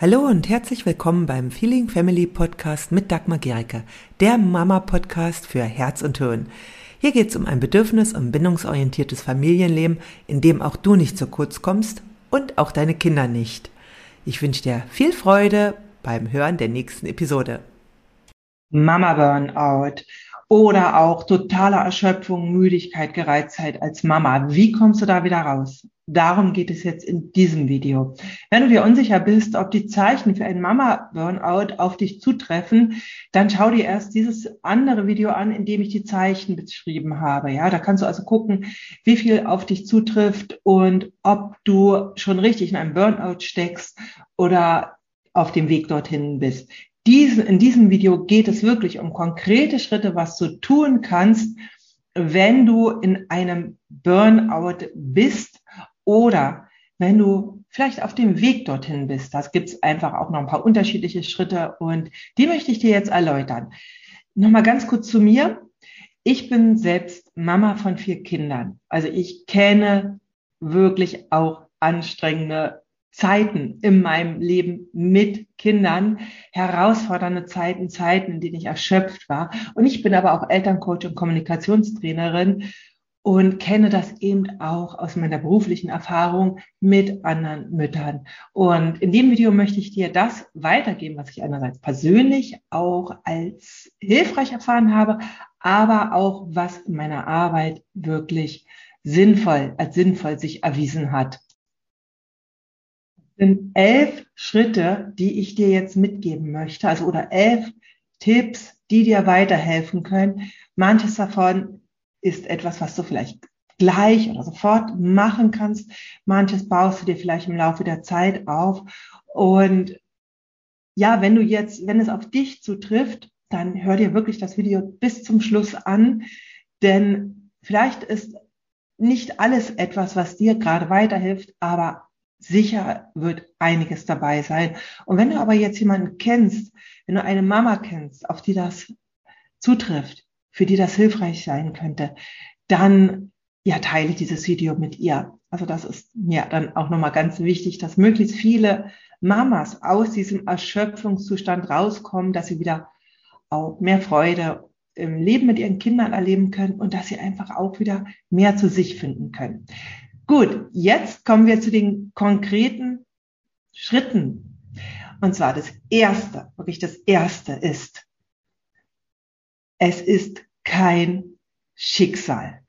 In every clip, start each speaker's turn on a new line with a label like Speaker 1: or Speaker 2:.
Speaker 1: Hallo und herzlich willkommen beim Feeling Family Podcast mit Dagmar Gericke, der Mama-Podcast für Herz und Hirn. Hier geht es um ein bedürfnis- und bindungsorientiertes Familienleben, in dem auch du nicht zu kurz kommst und auch deine Kinder nicht. Ich wünsche dir viel Freude beim Hören der nächsten Episode.
Speaker 2: Mama Burnout oder auch totale Erschöpfung, Müdigkeit, Gereiztheit als Mama. Wie kommst du da wieder raus? Darum geht es jetzt in diesem Video. Wenn du dir unsicher bist, ob die Zeichen für ein Mama-Burnout auf dich zutreffen, dann schau dir erst dieses andere Video an, in dem ich die Zeichen beschrieben habe. Ja, da kannst du also gucken, wie viel auf dich zutrifft und ob du schon richtig in einem Burnout steckst oder auf dem Weg dorthin bist. Diesen, in diesem Video geht es wirklich um konkrete Schritte, was du tun kannst, wenn du in einem Burnout bist oder wenn du vielleicht auf dem Weg dorthin bist. Das gibt es einfach auch noch ein paar unterschiedliche Schritte und die möchte ich dir jetzt erläutern. Nochmal ganz kurz zu mir. Ich bin selbst Mama von vier Kindern. Also ich kenne wirklich auch anstrengende Zeiten in meinem Leben mit Kindern, herausfordernde Zeiten, Zeiten, in denen ich erschöpft war. Und ich bin aber auch Elterncoach und Kommunikationstrainerin und kenne das eben auch aus meiner beruflichen Erfahrung mit anderen Müttern. Und in dem Video möchte ich dir das weitergeben, was ich einerseits persönlich auch als hilfreich erfahren habe, aber auch was in meiner Arbeit wirklich sinnvoll, als sinnvoll sich erwiesen hat sind elf Schritte, die ich dir jetzt mitgeben möchte, also oder elf Tipps, die dir weiterhelfen können. Manches davon ist etwas, was du vielleicht gleich oder sofort machen kannst. Manches baust du dir vielleicht im Laufe der Zeit auf. Und ja, wenn du jetzt, wenn es auf dich zutrifft, dann hör dir wirklich das Video bis zum Schluss an, denn vielleicht ist nicht alles etwas, was dir gerade weiterhilft, aber sicher wird einiges dabei sein. Und wenn du aber jetzt jemanden kennst, wenn du eine Mama kennst, auf die das zutrifft, für die das hilfreich sein könnte, dann ja, teile dieses Video mit ihr. Also das ist mir dann auch nochmal ganz wichtig, dass möglichst viele Mamas aus diesem Erschöpfungszustand rauskommen, dass sie wieder auch mehr Freude im Leben mit ihren Kindern erleben können und dass sie einfach auch wieder mehr zu sich finden können. Gut, jetzt kommen wir zu den konkreten Schritten. Und zwar das erste, wirklich das erste ist, es ist kein Schicksal.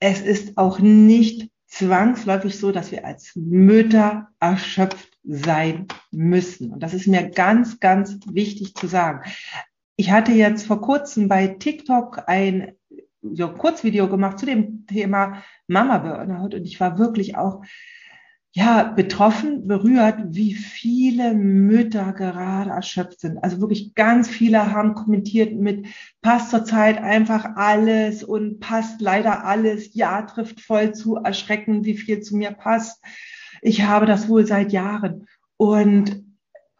Speaker 2: Es ist auch nicht zwangsläufig so, dass wir als Mütter erschöpft sein müssen. Und das ist mir ganz, ganz wichtig zu sagen. Ich hatte jetzt vor kurzem bei TikTok ein ein Kurzvideo gemacht zu dem Thema Mama Burnout und ich war wirklich auch ja, betroffen, berührt, wie viele Mütter gerade erschöpft sind. Also wirklich ganz viele haben kommentiert mit, passt zurzeit einfach alles und passt leider alles. Ja, trifft voll zu, erschreckend, wie viel zu mir passt. Ich habe das wohl seit Jahren. Und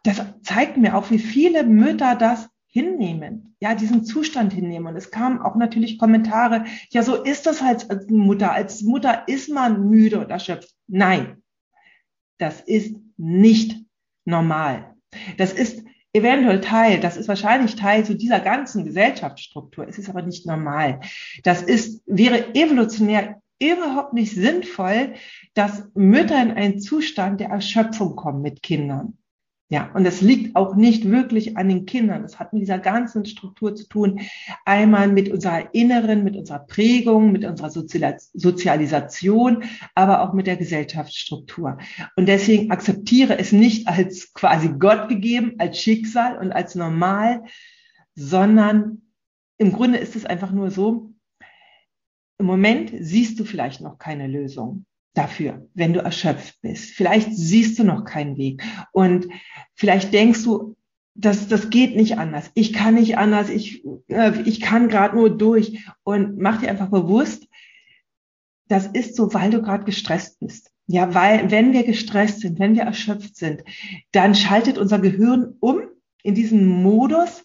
Speaker 2: das zeigt mir auch, wie viele Mütter das hinnehmen, ja, diesen Zustand hinnehmen. Und es kamen auch natürlich Kommentare, ja, so ist das halt als Mutter. Als Mutter ist man müde und erschöpft. Nein, das ist nicht normal. Das ist eventuell Teil, das ist wahrscheinlich Teil zu so dieser ganzen Gesellschaftsstruktur. Es ist aber nicht normal. Das ist, wäre evolutionär überhaupt nicht sinnvoll, dass Mütter in einen Zustand der Erschöpfung kommen mit Kindern. Ja, und das liegt auch nicht wirklich an den Kindern. Das hat mit dieser ganzen Struktur zu tun. Einmal mit unserer inneren, mit unserer Prägung, mit unserer Sozialisation, aber auch mit der Gesellschaftsstruktur. Und deswegen akzeptiere es nicht als quasi Gott gegeben, als Schicksal und als normal, sondern im Grunde ist es einfach nur so, im Moment siehst du vielleicht noch keine Lösung dafür, wenn du erschöpft bist. Vielleicht siehst du noch keinen Weg und vielleicht denkst du, das, das geht nicht anders. Ich kann nicht anders. Ich, äh, ich kann gerade nur durch. Und mach dir einfach bewusst, das ist so, weil du gerade gestresst bist. Ja, weil wenn wir gestresst sind, wenn wir erschöpft sind, dann schaltet unser Gehirn um in diesen Modus,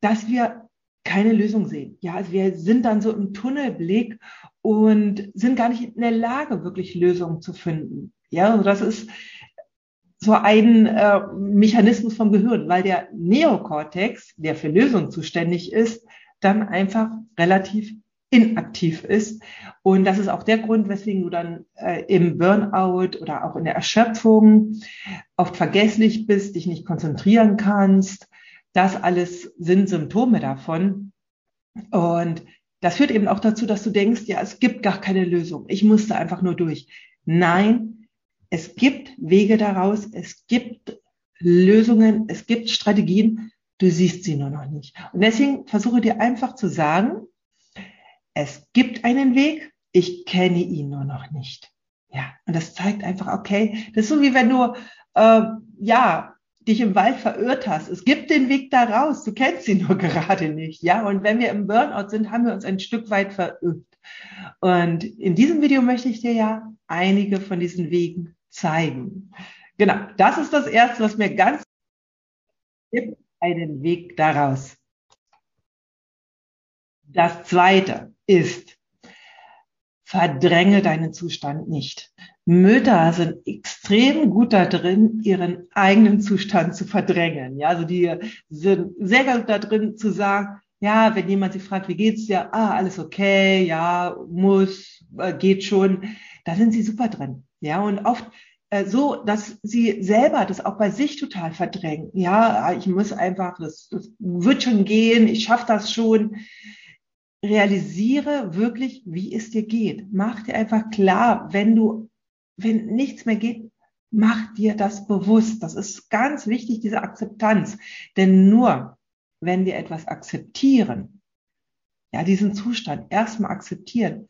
Speaker 2: dass wir keine Lösung sehen. Ja, also wir sind dann so im Tunnelblick und sind gar nicht in der Lage, wirklich Lösungen zu finden. Ja, also das ist so ein äh, Mechanismus vom Gehirn, weil der Neokortex, der für Lösungen zuständig ist, dann einfach relativ inaktiv ist. Und das ist auch der Grund, weswegen du dann äh, im Burnout oder auch in der Erschöpfung oft vergesslich bist, dich nicht konzentrieren kannst. Das alles sind Symptome davon. Und das führt eben auch dazu, dass du denkst, ja, es gibt gar keine Lösung. Ich musste einfach nur durch. Nein, es gibt Wege daraus. Es gibt Lösungen. Es gibt Strategien. Du siehst sie nur noch nicht. Und deswegen versuche dir einfach zu sagen, es gibt einen Weg, ich kenne ihn nur noch nicht. Ja, und das zeigt einfach, okay, das ist so wie wenn du, äh, ja, dich im Wald verirrt hast. Es gibt den Weg da raus, du kennst ihn nur gerade nicht. Ja, und wenn wir im Burnout sind, haben wir uns ein Stück weit verirrt. Und in diesem Video möchte ich dir ja einige von diesen Wegen zeigen. Genau, das ist das Erste, was mir ganz gibt, einen Weg daraus. Das Zweite, ist, verdränge deinen Zustand nicht. Mütter sind extrem gut da drin, ihren eigenen Zustand zu verdrängen. Ja, also die sind sehr gut da drin zu sagen, ja, wenn jemand sie fragt, wie geht's dir? Ah, alles okay, ja, muss, äh, geht schon. Da sind sie super drin. Ja, und oft äh, so, dass sie selber das auch bei sich total verdrängen. Ja, ich muss einfach, das, das wird schon gehen, ich schaffe das schon realisiere wirklich, wie es dir geht. Mach dir einfach klar, wenn du, wenn nichts mehr geht, mach dir das bewusst. Das ist ganz wichtig, diese Akzeptanz. Denn nur, wenn wir etwas akzeptieren, ja, diesen Zustand erstmal akzeptieren,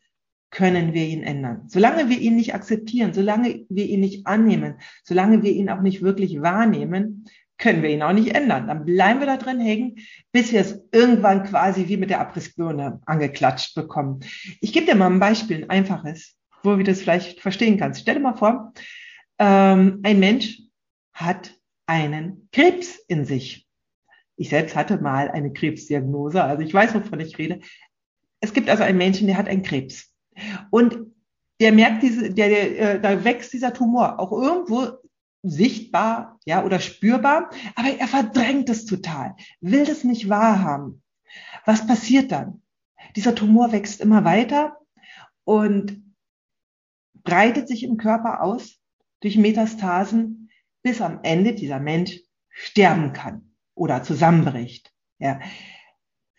Speaker 2: können wir ihn ändern. Solange wir ihn nicht akzeptieren, solange wir ihn nicht annehmen, solange wir ihn auch nicht wirklich wahrnehmen, können wir ihn auch nicht ändern. Dann bleiben wir da drin hängen, bis wir es irgendwann quasi wie mit der Abrissbirne angeklatscht bekommen. Ich gebe dir mal ein Beispiel, ein einfaches, wo du das vielleicht verstehen kannst. Stell dir mal vor, ähm, ein Mensch hat einen Krebs in sich. Ich selbst hatte mal eine Krebsdiagnose, also ich weiß, wovon ich rede. Es gibt also einen Menschen, der hat einen Krebs. Und der merkt diese, der, der, äh, da wächst dieser Tumor auch irgendwo sichtbar, ja, oder spürbar, aber er verdrängt es total, will das nicht wahrhaben. Was passiert dann? Dieser Tumor wächst immer weiter und breitet sich im Körper aus durch Metastasen, bis am Ende dieser Mensch sterben kann oder zusammenbricht. Ja.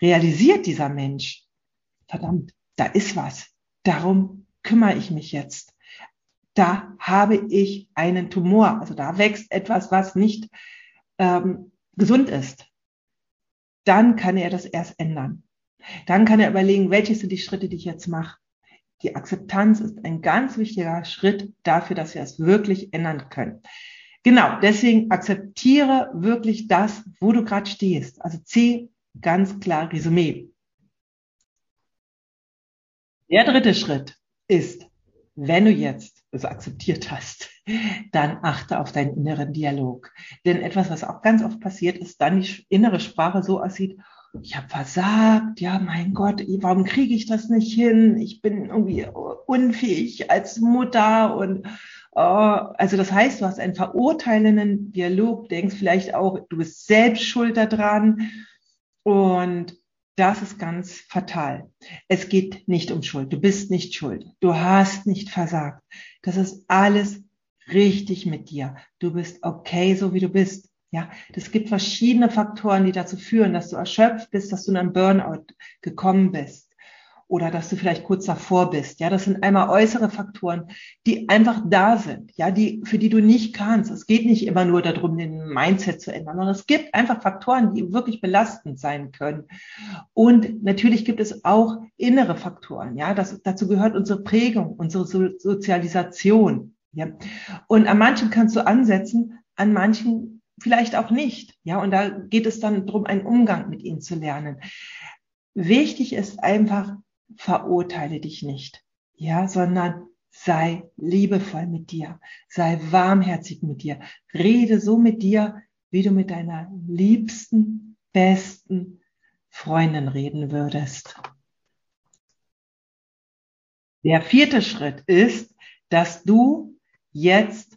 Speaker 2: Realisiert dieser Mensch, verdammt, da ist was. Darum kümmere ich mich jetzt da habe ich einen Tumor. Also da wächst etwas, was nicht ähm, gesund ist. Dann kann er das erst ändern. Dann kann er überlegen, welche sind die Schritte, die ich jetzt mache. Die Akzeptanz ist ein ganz wichtiger Schritt dafür, dass wir es wirklich ändern können. Genau, deswegen akzeptiere wirklich das, wo du gerade stehst. Also C, ganz klar Resümee. Der dritte Schritt ist, wenn du jetzt es akzeptiert hast, dann achte auf deinen inneren Dialog. Denn etwas, was auch ganz oft passiert, ist dann die innere Sprache so aussieht, ich habe versagt, ja, mein Gott, warum kriege ich das nicht hin? Ich bin irgendwie unfähig als Mutter und oh, also das heißt, du hast einen verurteilenden Dialog, denkst vielleicht auch, du bist selbst schuld daran und das ist ganz fatal. Es geht nicht um Schuld. Du bist nicht schuld. Du hast nicht versagt. Das ist alles richtig mit dir. Du bist okay, so wie du bist. Ja, das gibt verschiedene Faktoren, die dazu führen, dass du erschöpft bist, dass du in einen Burnout gekommen bist oder dass du vielleicht kurz davor bist. Ja, das sind einmal äußere Faktoren, die einfach da sind, ja, die, für die du nicht kannst. Es geht nicht immer nur darum, den Mindset zu ändern, sondern es gibt einfach Faktoren, die wirklich belastend sein können. Und natürlich gibt es auch innere Faktoren. Ja, das, dazu gehört unsere Prägung, unsere so Sozialisation. Ja, und an manchen kannst du ansetzen, an manchen vielleicht auch nicht. Ja, und da geht es dann darum, einen Umgang mit ihnen zu lernen. Wichtig ist einfach, verurteile dich nicht, ja, sondern sei liebevoll mit dir, sei warmherzig mit dir, rede so mit dir, wie du mit deiner liebsten, besten Freundin reden würdest. Der vierte Schritt ist, dass du jetzt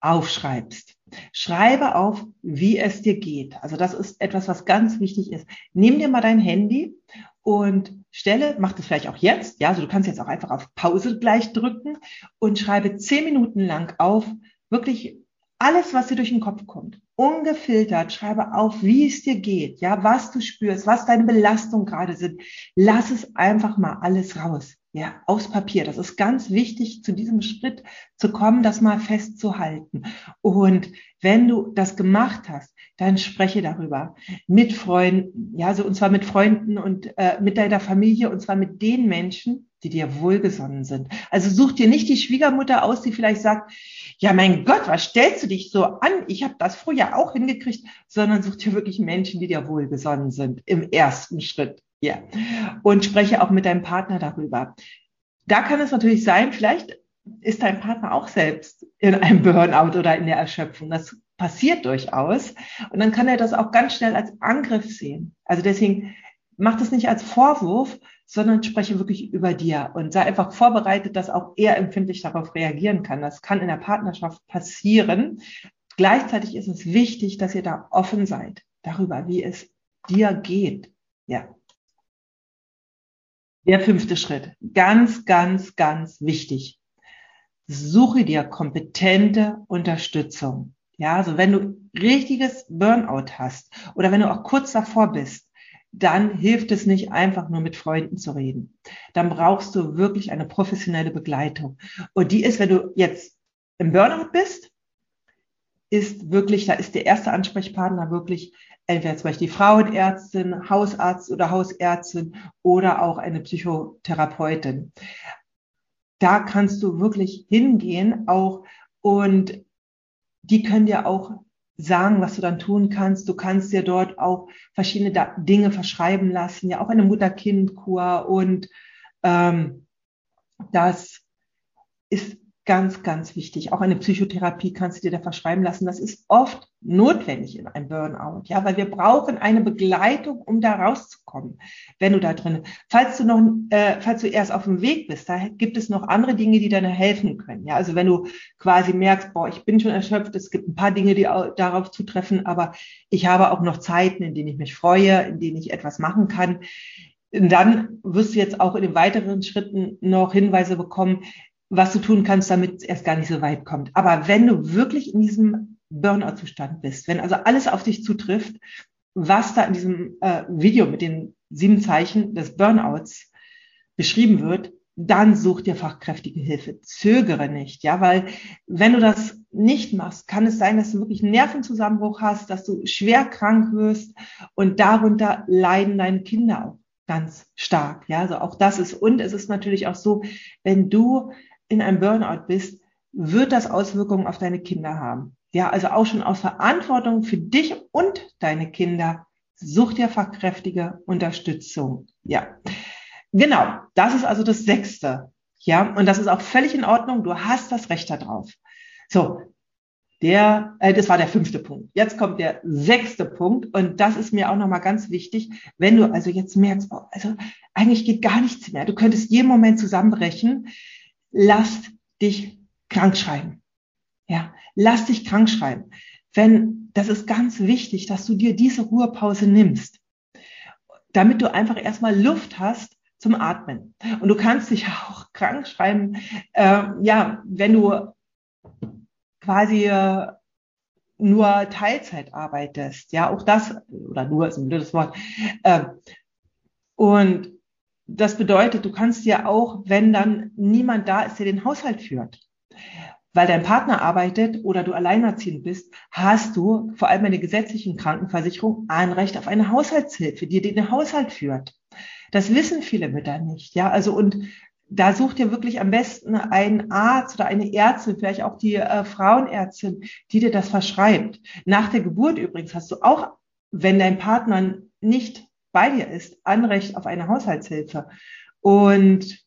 Speaker 2: aufschreibst. Schreibe auf, wie es dir geht. Also das ist etwas, was ganz wichtig ist. Nimm dir mal dein Handy und stelle, mach das vielleicht auch jetzt, ja, also du kannst jetzt auch einfach auf Pause gleich drücken und schreibe zehn Minuten lang auf, wirklich alles, was dir durch den Kopf kommt, ungefiltert, schreibe auf, wie es dir geht, ja, was du spürst, was deine Belastungen gerade sind. Lass es einfach mal alles raus, ja, aufs Papier. Das ist ganz wichtig, zu diesem Schritt zu kommen, das mal festzuhalten. Und wenn du das gemacht hast, dann spreche darüber mit Freunden, ja, so und zwar mit Freunden und äh, mit deiner Familie und zwar mit den Menschen, die dir wohlgesonnen sind. Also such dir nicht die Schwiegermutter aus, die vielleicht sagt, ja, mein Gott, was stellst du dich so an? Ich habe das früher auch hingekriegt, sondern such dir wirklich Menschen, die dir wohlgesonnen sind im ersten Schritt. Ja. Und spreche auch mit deinem Partner darüber. Da kann es natürlich sein, vielleicht ist dein Partner auch selbst in einem Burnout oder in der Erschöpfung. Das passiert durchaus. Und dann kann er das auch ganz schnell als Angriff sehen. Also deswegen mach das nicht als Vorwurf, sondern spreche wirklich über dir und sei einfach vorbereitet, dass auch er empfindlich darauf reagieren kann. Das kann in der Partnerschaft passieren. Gleichzeitig ist es wichtig, dass ihr da offen seid darüber, wie es dir geht. Ja. Der fünfte Schritt. Ganz, ganz, ganz wichtig. Suche dir kompetente Unterstützung. Ja, also wenn du richtiges Burnout hast oder wenn du auch kurz davor bist, dann hilft es nicht einfach nur mit Freunden zu reden. Dann brauchst du wirklich eine professionelle Begleitung. Und die ist, wenn du jetzt im Burnout bist, ist wirklich, da ist der erste Ansprechpartner wirklich entweder zum Beispiel die Frauenärztin, Hausarzt oder Hausärztin oder auch eine Psychotherapeutin. Da kannst du wirklich hingehen auch und die können dir auch sagen, was du dann tun kannst. Du kannst dir dort auch verschiedene Dinge verschreiben lassen, ja auch eine Mutter-Kind-Kur und ähm, das ist ganz, ganz wichtig. Auch eine Psychotherapie kannst du dir da verschreiben lassen. Das ist oft notwendig in einem Burnout, ja, weil wir brauchen eine Begleitung, um da rauszukommen, wenn du da drin. Falls du noch, äh, falls du erst auf dem Weg bist, da gibt es noch andere Dinge, die dir helfen können. Ja, also wenn du quasi merkst, boah, ich bin schon erschöpft, es gibt ein paar Dinge, die darauf zutreffen, aber ich habe auch noch Zeiten, in denen ich mich freue, in denen ich etwas machen kann. dann wirst du jetzt auch in den weiteren Schritten noch Hinweise bekommen, was du tun kannst, damit es erst gar nicht so weit kommt. Aber wenn du wirklich in diesem Burnout-Zustand bist, wenn also alles auf dich zutrifft, was da in diesem äh, Video mit den sieben Zeichen des Burnouts beschrieben wird, dann such dir fachkräftige Hilfe. Zögere nicht, ja, weil wenn du das nicht machst, kann es sein, dass du wirklich einen Nervenzusammenbruch hast, dass du schwer krank wirst und darunter leiden deine Kinder auch ganz stark. Ja, also auch das ist, und es ist natürlich auch so, wenn du in einem Burnout bist, wird das Auswirkungen auf deine Kinder haben. Ja, also auch schon aus Verantwortung für dich und deine Kinder. Such dir fachkräftige Unterstützung. Ja, genau. Das ist also das Sechste. Ja, und das ist auch völlig in Ordnung. Du hast das Recht darauf. So, der, äh, das war der fünfte Punkt. Jetzt kommt der sechste Punkt und das ist mir auch nochmal ganz wichtig. Wenn du also jetzt merkst, oh, also eigentlich geht gar nichts mehr, du könntest jeden Moment zusammenbrechen, lass dich krank schreiben. Ja, lass dich krank schreiben. Wenn, das ist ganz wichtig, dass du dir diese Ruhepause nimmst, damit du einfach erstmal Luft hast zum Atmen. Und du kannst dich auch krank schreiben, äh, ja, wenn du quasi äh, nur Teilzeit arbeitest. Ja, auch das, oder nur ist ein blödes Wort. Äh, und das bedeutet, du kannst ja auch, wenn dann niemand da ist, der den Haushalt führt, weil dein Partner arbeitet oder du alleinerziehend bist, hast du vor allem in der gesetzlichen Krankenversicherung ein Recht auf eine Haushaltshilfe, die den Haushalt führt. Das wissen viele Mütter nicht, ja. Also und da sucht ihr wirklich am besten einen Arzt oder eine Ärztin, vielleicht auch die äh, Frauenärztin, die dir das verschreibt. Nach der Geburt übrigens hast du auch, wenn dein Partner nicht bei dir ist, Anrecht auf eine Haushaltshilfe. Und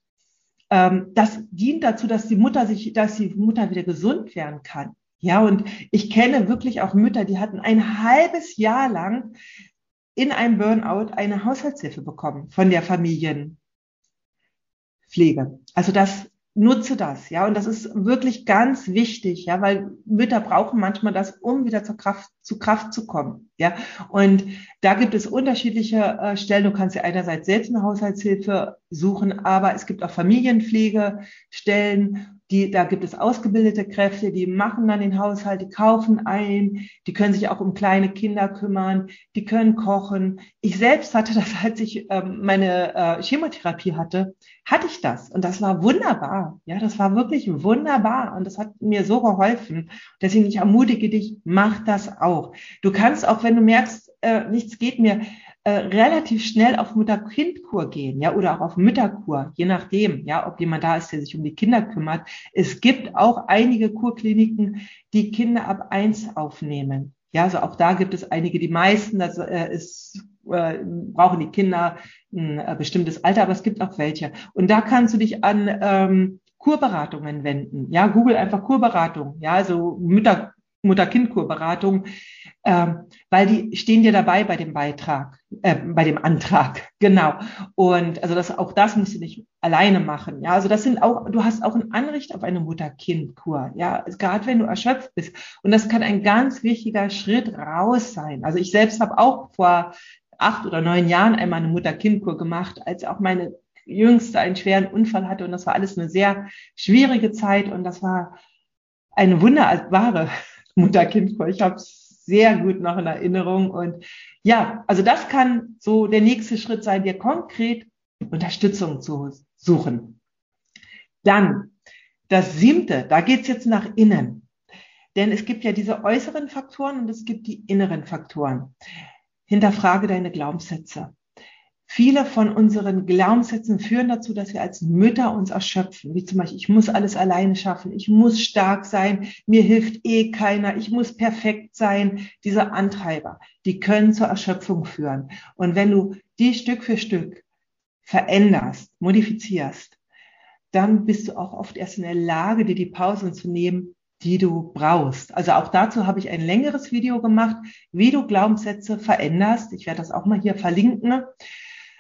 Speaker 2: ähm, das dient dazu, dass die Mutter sich, dass die Mutter wieder gesund werden kann. Ja, und ich kenne wirklich auch Mütter, die hatten ein halbes Jahr lang in einem Burnout eine Haushaltshilfe bekommen von der Familienpflege. Also das nutze das, ja, und das ist wirklich ganz wichtig, ja, weil Mütter brauchen manchmal das, um wieder zur Kraft, zu Kraft zu kommen, ja. Und da gibt es unterschiedliche äh, Stellen. Du kannst ja einerseits selbst eine Haushaltshilfe suchen, aber es gibt auch Familienpflegestellen die, da gibt es ausgebildete Kräfte, die machen dann den Haushalt, die kaufen ein, die können sich auch um kleine Kinder kümmern, die können kochen. Ich selbst hatte das, als ich ähm, meine äh, Chemotherapie hatte, hatte ich das und das war wunderbar. Ja, das war wirklich wunderbar und das hat mir so geholfen. Deswegen ich ermutige dich, mach das auch. Du kannst auch, wenn du merkst, äh, nichts geht mir, äh, relativ schnell auf Mutter-Kind-Kur gehen, ja, oder auch auf Mütterkur, je nachdem, ja, ob jemand da ist, der sich um die Kinder kümmert. Es gibt auch einige Kurkliniken, die Kinder ab eins aufnehmen. Ja, also auch da gibt es einige, die meisten, das äh, ist äh, brauchen die Kinder ein äh, bestimmtes Alter, aber es gibt auch welche. Und da kannst du dich an ähm, Kurberatungen wenden. Ja, Google einfach Kurberatung. Ja, also Mütter, Mutter-Kind-Kurberatung weil die stehen dir dabei bei dem Beitrag, äh, bei dem Antrag, genau. Und also das, auch das musst du nicht alleine machen. Ja, also das sind auch, du hast auch ein Anrecht auf eine Mutter-Kind-Kur. Ja, also gerade wenn du erschöpft bist. Und das kann ein ganz wichtiger Schritt raus sein. Also ich selbst habe auch vor acht oder neun Jahren einmal eine Mutter-Kind-Kur gemacht, als auch meine Jüngste einen schweren Unfall hatte. Und das war alles eine sehr schwierige Zeit. Und das war eine wunderbare Mutter-Kind-Kur. Ich habe sehr gut noch in Erinnerung. Und ja, also das kann so der nächste Schritt sein, dir konkret Unterstützung zu suchen. Dann das siebte, da geht's jetzt nach innen. Denn es gibt ja diese äußeren Faktoren und es gibt die inneren Faktoren. Hinterfrage deine Glaubenssätze. Viele von unseren Glaubenssätzen führen dazu, dass wir als Mütter uns erschöpfen. Wie zum Beispiel, ich muss alles alleine schaffen, ich muss stark sein, mir hilft eh keiner, ich muss perfekt sein. Diese Antreiber, die können zur Erschöpfung führen. Und wenn du die Stück für Stück veränderst, modifizierst, dann bist du auch oft erst in der Lage, dir die Pausen zu nehmen, die du brauchst. Also auch dazu habe ich ein längeres Video gemacht, wie du Glaubenssätze veränderst. Ich werde das auch mal hier verlinken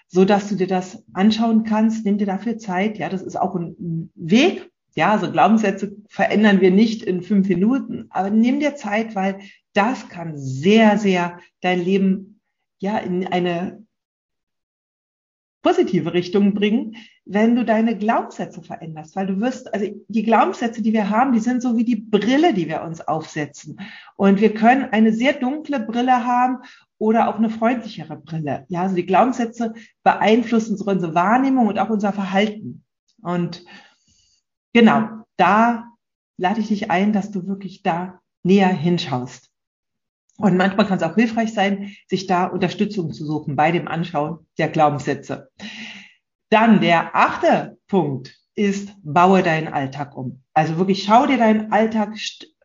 Speaker 2: so dass du dir das anschauen kannst. Nimm dir dafür Zeit. Ja, das ist auch ein Weg. Ja, also Glaubenssätze verändern wir nicht in fünf Minuten, aber nimm dir Zeit, weil das kann sehr, sehr dein Leben ja in eine positive Richtung bringen, wenn du deine Glaubenssätze veränderst, weil du wirst, also die Glaubenssätze, die wir haben, die sind so wie die Brille, die wir uns aufsetzen. Und wir können eine sehr dunkle Brille haben oder auch eine freundlichere Brille. Ja, also die Glaubenssätze beeinflussen unsere Wahrnehmung und auch unser Verhalten. Und genau, da lade ich dich ein, dass du wirklich da näher hinschaust. Und manchmal kann es auch hilfreich sein, sich da Unterstützung zu suchen bei dem Anschauen der Glaubenssätze. Dann der achte Punkt ist, baue deinen Alltag um. Also wirklich schau dir deinen Alltag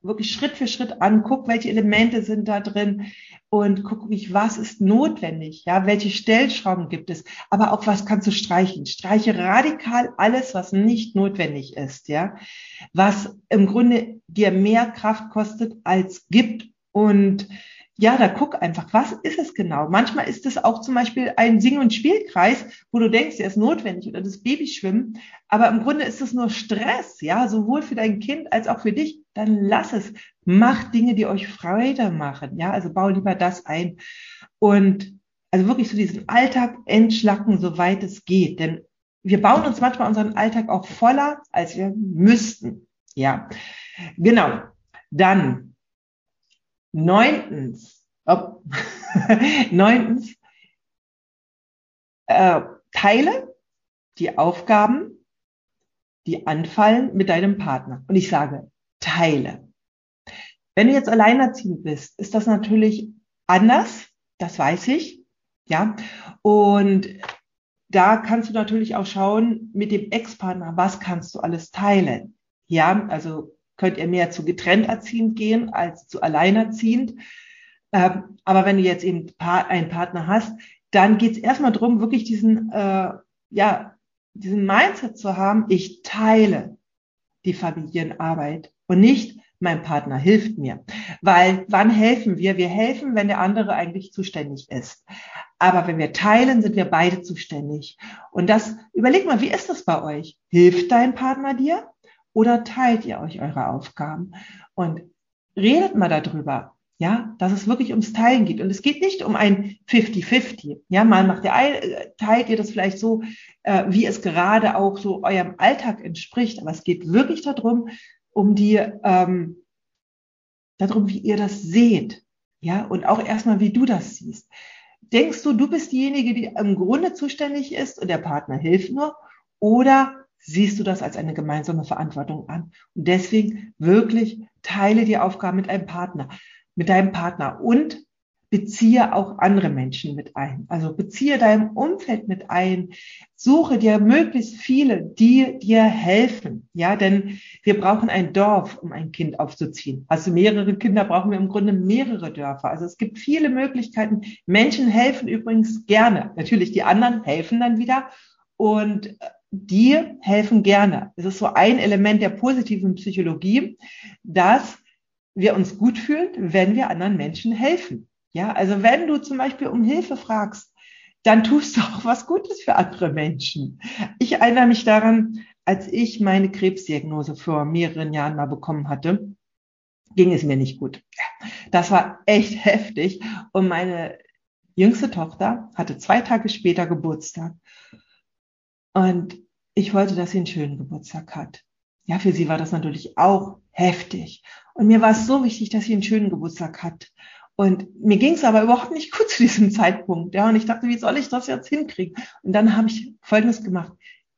Speaker 2: wirklich Schritt für Schritt an, guck, welche Elemente sind da drin und guck wirklich, was ist notwendig, ja, welche Stellschrauben gibt es, aber auch was kannst du streichen. Streiche radikal alles, was nicht notwendig ist, ja, was im Grunde dir mehr Kraft kostet als gibt und ja, da guck einfach, was ist es genau? Manchmal ist es auch zum Beispiel ein Sing- und Spielkreis, wo du denkst, der ist notwendig oder das Babyschwimmen. Aber im Grunde ist es nur Stress, ja, sowohl für dein Kind als auch für dich. Dann lass es. Mach Dinge, die euch Freude machen. Ja, also bau lieber das ein. Und also wirklich so diesen Alltag entschlacken, soweit es geht. Denn wir bauen uns manchmal unseren Alltag auch voller, als wir müssten. Ja, genau. Dann Neuntens, oh, neuntens, äh, teile die Aufgaben, die anfallen mit deinem Partner. Und ich sage, teile. Wenn du jetzt alleinerziehend bist, ist das natürlich anders. Das weiß ich. Ja. Und da kannst du natürlich auch schauen mit dem Ex-Partner, was kannst du alles teilen? Ja, also könnt ihr mehr zu getrennt erziehend gehen als zu alleinerziehend. Ähm, aber wenn du jetzt eben einen Partner hast, dann geht es erstmal darum, wirklich diesen, äh, ja, diesen Mindset zu haben, ich teile die Familienarbeit und nicht mein Partner hilft mir. Weil wann helfen wir? Wir helfen, wenn der andere eigentlich zuständig ist. Aber wenn wir teilen, sind wir beide zuständig. Und das, überleg mal, wie ist das bei euch? Hilft dein Partner dir oder teilt ihr euch eure Aufgaben? Und redet mal darüber, ja, dass es wirklich ums Teilen geht. Und es geht nicht um ein 50-50. Ja, mal macht ihr, äh, teilt ihr das vielleicht so, äh, wie es gerade auch so eurem Alltag entspricht. Aber es geht wirklich darum, um die, ähm, darum, wie ihr das seht. Ja, und auch erstmal, wie du das siehst. Denkst du, du bist diejenige, die im Grunde zuständig ist und der Partner hilft nur? Oder siehst du das als eine gemeinsame Verantwortung an? Und deswegen wirklich teile die Aufgaben mit einem Partner, mit deinem Partner und beziehe auch andere Menschen mit ein. Also beziehe dein Umfeld mit ein. Suche dir möglichst viele, die dir helfen. Ja, denn wir brauchen ein Dorf, um ein Kind aufzuziehen. Also mehrere Kinder brauchen wir im Grunde mehrere Dörfer. Also es gibt viele Möglichkeiten. Menschen helfen übrigens gerne. Natürlich die anderen helfen dann wieder und die helfen gerne. Es ist so ein Element der positiven Psychologie, dass wir uns gut fühlen, wenn wir anderen Menschen helfen. Ja, also wenn du zum Beispiel um Hilfe fragst, dann tust du auch was Gutes für andere Menschen. Ich erinnere mich daran, als ich meine Krebsdiagnose vor mehreren Jahren mal bekommen hatte, ging es mir nicht gut. Das war echt heftig. Und meine jüngste Tochter hatte zwei Tage später Geburtstag. Und ich wollte, dass sie einen schönen Geburtstag hat. Ja, für sie war das natürlich auch heftig. Und mir war es so wichtig, dass sie einen schönen Geburtstag hat. Und mir ging es aber überhaupt nicht gut zu diesem Zeitpunkt. Ja, und ich dachte, wie soll ich das jetzt hinkriegen? Und dann habe ich Folgendes gemacht.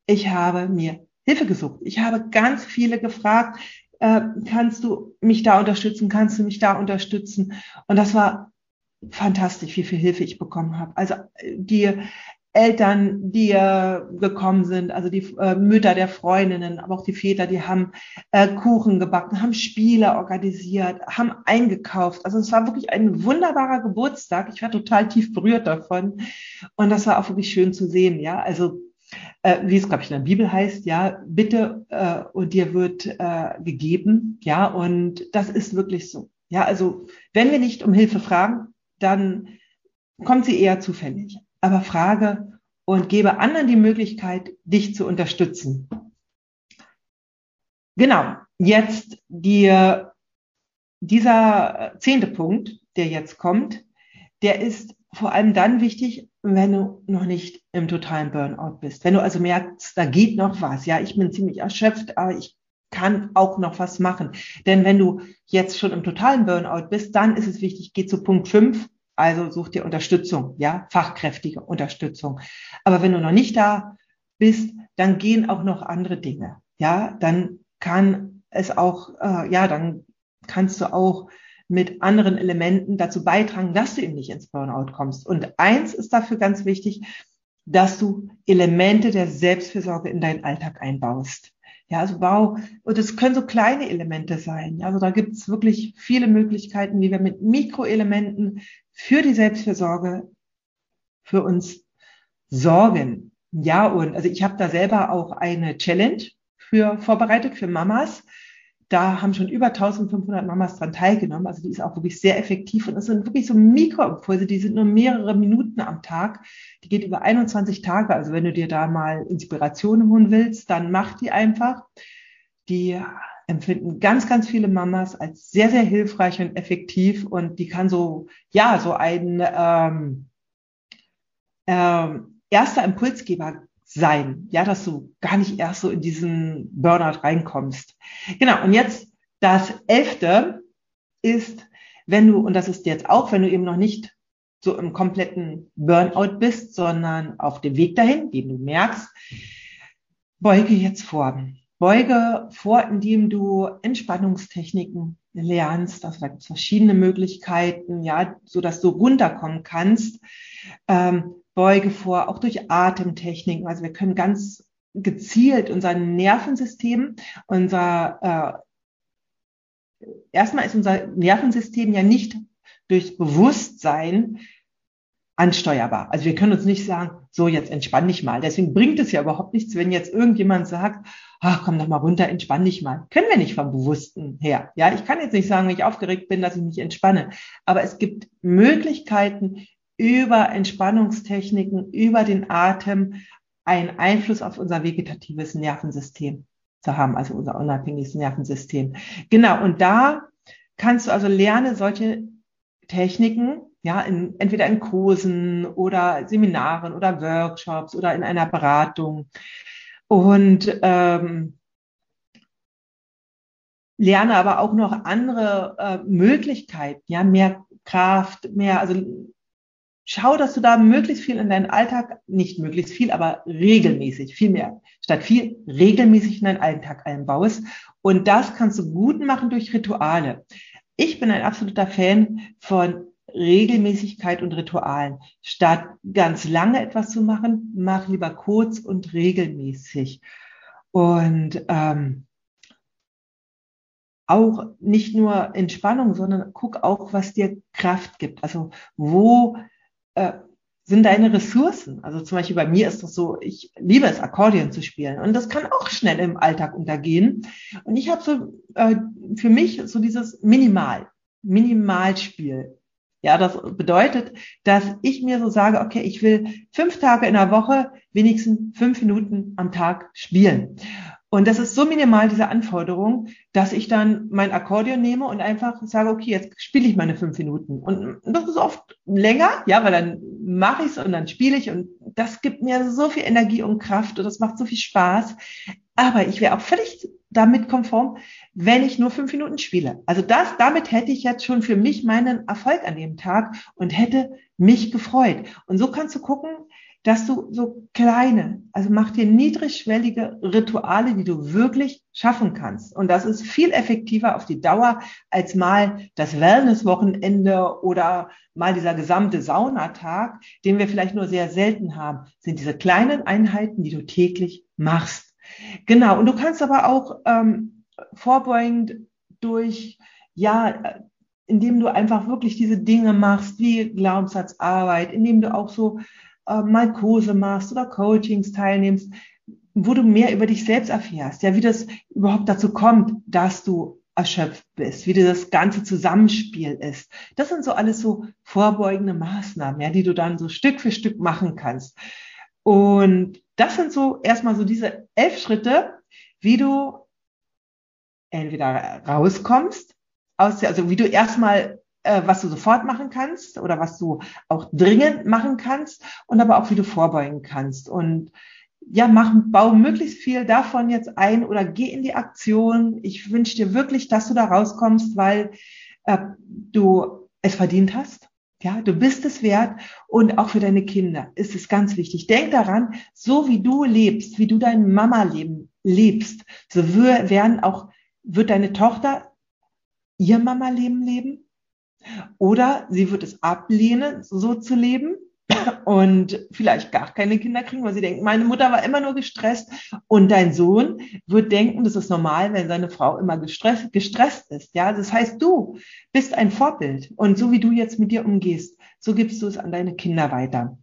Speaker 2: Ich habe mir Hilfe gesucht. Ich habe ganz viele gefragt, äh, kannst du mich da unterstützen? Kannst du mich da unterstützen? Und das war fantastisch, wie viel Hilfe ich bekommen habe. Also äh, die Eltern, die äh, gekommen sind, also die äh, Mütter der Freundinnen, aber auch die Väter, die haben äh, Kuchen gebacken, haben Spiele organisiert, haben eingekauft. Also es war wirklich ein wunderbarer Geburtstag. Ich war total tief berührt davon. Und das war auch wirklich schön zu sehen, ja. Also äh, wie es, glaube ich, in der Bibel heißt, ja, bitte äh, und dir wird äh, gegeben, ja, und das ist wirklich so. Ja, also wenn wir nicht um Hilfe fragen, dann kommt sie eher zufällig aber frage und gebe anderen die Möglichkeit, dich zu unterstützen. Genau, jetzt die, dieser zehnte Punkt, der jetzt kommt, der ist vor allem dann wichtig, wenn du noch nicht im totalen Burnout bist. Wenn du also merkst, da geht noch was. Ja, ich bin ziemlich erschöpft, aber ich kann auch noch was machen. Denn wenn du jetzt schon im totalen Burnout bist, dann ist es wichtig, geh zu Punkt 5 also such dir Unterstützung, ja, fachkräftige Unterstützung. Aber wenn du noch nicht da bist, dann gehen auch noch andere Dinge. Ja, dann kann es auch, äh, ja, dann kannst du auch mit anderen Elementen dazu beitragen, dass du eben nicht ins Burnout kommst. Und eins ist dafür ganz wichtig, dass du Elemente der Selbstfürsorge in deinen Alltag einbaust. Ja, also Bau, und es können so kleine Elemente sein. Also da gibt es wirklich viele Möglichkeiten, wie wir mit Mikroelementen für die Selbstfürsorge für uns sorgen. Ja, und also ich habe da selber auch eine Challenge für vorbereitet für Mamas. Da haben schon über 1500 Mamas dran teilgenommen. Also die ist auch wirklich sehr effektiv. Und es sind wirklich so Mikroimpulse, die sind nur mehrere Minuten am Tag. Die geht über 21 Tage. Also wenn du dir da mal Inspiration holen willst, dann mach die einfach. Die empfinden ganz, ganz viele Mamas als sehr, sehr hilfreich und effektiv und die kann so, ja, so ein ähm, ähm, erster Impulsgeber sein, ja, dass du gar nicht erst so in diesen Burnout reinkommst. Genau, und jetzt das elfte ist, wenn du, und das ist jetzt auch, wenn du eben noch nicht so im kompletten Burnout bist, sondern auf dem Weg dahin, den du merkst, beuge jetzt vor. Beuge vor, indem du Entspannungstechniken lernst. Also da gibt verschiedene Möglichkeiten, ja, so dass du runterkommen kannst. Ähm, Beuge vor, auch durch Atemtechniken. Also wir können ganz gezielt unser Nervensystem, unser äh, erstmal ist unser Nervensystem ja nicht durch Bewusstsein ansteuerbar. Also wir können uns nicht sagen, so jetzt entspann dich mal. Deswegen bringt es ja überhaupt nichts, wenn jetzt irgendjemand sagt, ach komm doch mal runter, entspann dich mal. Können wir nicht vom Bewussten her. Ja, ich kann jetzt nicht sagen, wenn ich aufgeregt bin, dass ich mich entspanne. Aber es gibt Möglichkeiten, über Entspannungstechniken, über den Atem einen Einfluss auf unser vegetatives Nervensystem zu haben, also unser unabhängiges Nervensystem. Genau, und da kannst du also lernen, solche Techniken, ja, in, entweder in Kursen oder Seminaren oder Workshops oder in einer Beratung. Und ähm, lerne aber auch noch andere äh, Möglichkeiten, ja, mehr Kraft, mehr, also schau, dass du da möglichst viel in deinen Alltag, nicht möglichst viel, aber regelmäßig, viel mehr, statt viel regelmäßig in deinen Alltag einbaust. Und das kannst du gut machen durch Rituale. Ich bin ein absoluter Fan von Regelmäßigkeit und Ritualen. Statt ganz lange etwas zu machen, mach lieber kurz und regelmäßig. Und ähm, auch nicht nur Entspannung, sondern guck auch, was dir Kraft gibt. Also wo äh, sind deine Ressourcen? Also zum Beispiel bei mir ist das so, ich liebe es, Akkordeon zu spielen und das kann auch schnell im Alltag untergehen. Und ich habe so äh, für mich so dieses Minimal, Minimalspiel. Ja, das bedeutet, dass ich mir so sage, okay, ich will fünf Tage in der Woche wenigstens fünf Minuten am Tag spielen. Und das ist so minimal, diese Anforderung, dass ich dann mein Akkordeon nehme und einfach sage, okay, jetzt spiele ich meine fünf Minuten. Und das ist oft länger, ja, weil dann mache ich es und dann spiele ich und das gibt mir so viel Energie und Kraft und das macht so viel Spaß. Aber ich wäre auch völlig damit konform, wenn ich nur fünf Minuten spiele. Also das, damit hätte ich jetzt schon für mich meinen Erfolg an dem Tag und hätte mich gefreut. Und so kannst du gucken, dass du so kleine, also mach dir niedrigschwellige Rituale, die du wirklich schaffen kannst. Und das ist viel effektiver auf die Dauer als mal das Wellness-Wochenende oder mal dieser gesamte Saunatag, den wir vielleicht nur sehr selten haben, sind diese kleinen Einheiten, die du täglich machst. Genau. Und du kannst aber auch ähm, vorbeugend durch, ja, indem du einfach wirklich diese Dinge machst, wie Glaubenssatzarbeit, indem du auch so äh, mal Kurse machst oder Coachings teilnimmst, wo du mehr über dich selbst erfährst, ja, wie das überhaupt dazu kommt, dass du erschöpft bist, wie das ganze Zusammenspiel ist. Das sind so alles so vorbeugende Maßnahmen, ja, die du dann so Stück für Stück machen kannst. Und das sind so erstmal so diese elf Schritte, wie du entweder rauskommst aus der, also wie du erstmal äh, was du sofort machen kannst oder was du auch dringend machen kannst und aber auch wie du vorbeugen kannst. Und ja, mach, bau möglichst viel davon jetzt ein oder geh in die Aktion. Ich wünsche dir wirklich, dass du da rauskommst, weil äh, du es verdient hast. Ja, du bist es wert und auch für deine Kinder ist es ganz wichtig. Denk daran, so wie du lebst, wie du dein Mama-Leben lebst, so werden auch, wird deine Tochter ihr Mama-Leben leben oder sie wird es ablehnen, so zu leben und vielleicht gar keine Kinder kriegen, weil sie denken, meine Mutter war immer nur gestresst und dein Sohn wird denken, das ist normal, wenn seine Frau immer gestresst, gestresst ist. Ja, das heißt, du bist ein Vorbild und so wie du jetzt mit dir umgehst, so gibst du es an deine Kinder weiter.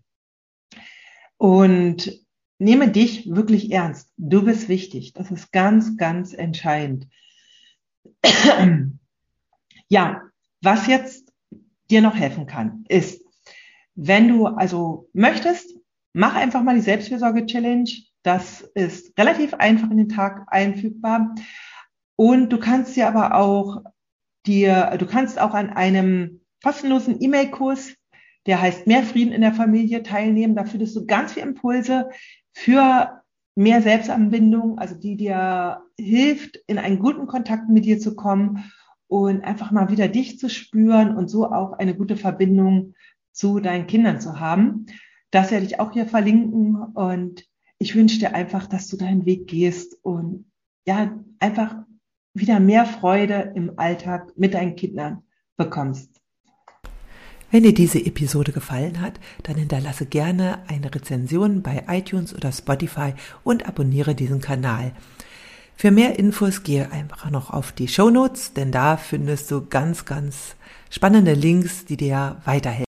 Speaker 2: Und nehme dich wirklich ernst. Du bist wichtig. Das ist ganz, ganz entscheidend. ja, was jetzt dir noch helfen kann, ist, wenn du also möchtest, mach einfach mal die Selbstfürsorge-Challenge. Das ist relativ einfach in den Tag einfügbar. Und du kannst dir aber auch dir, du kannst auch an einem kostenlosen E-Mail-Kurs, der heißt Mehr Frieden in der Familie teilnehmen. Da findest du ganz viele Impulse für mehr Selbstanbindung, also die dir hilft, in einen guten Kontakt mit dir zu kommen und einfach mal wieder dich zu spüren und so auch eine gute Verbindung zu deinen Kindern zu haben. Das werde ich auch hier verlinken und ich wünsche dir einfach, dass du deinen Weg gehst und ja, einfach wieder mehr Freude im Alltag mit deinen Kindern bekommst.
Speaker 1: Wenn dir diese Episode gefallen hat, dann hinterlasse gerne eine Rezension bei iTunes oder Spotify und abonniere diesen Kanal. Für mehr Infos gehe einfach noch auf die Show Notes, denn da findest du ganz, ganz spannende Links, die dir weiterhelfen.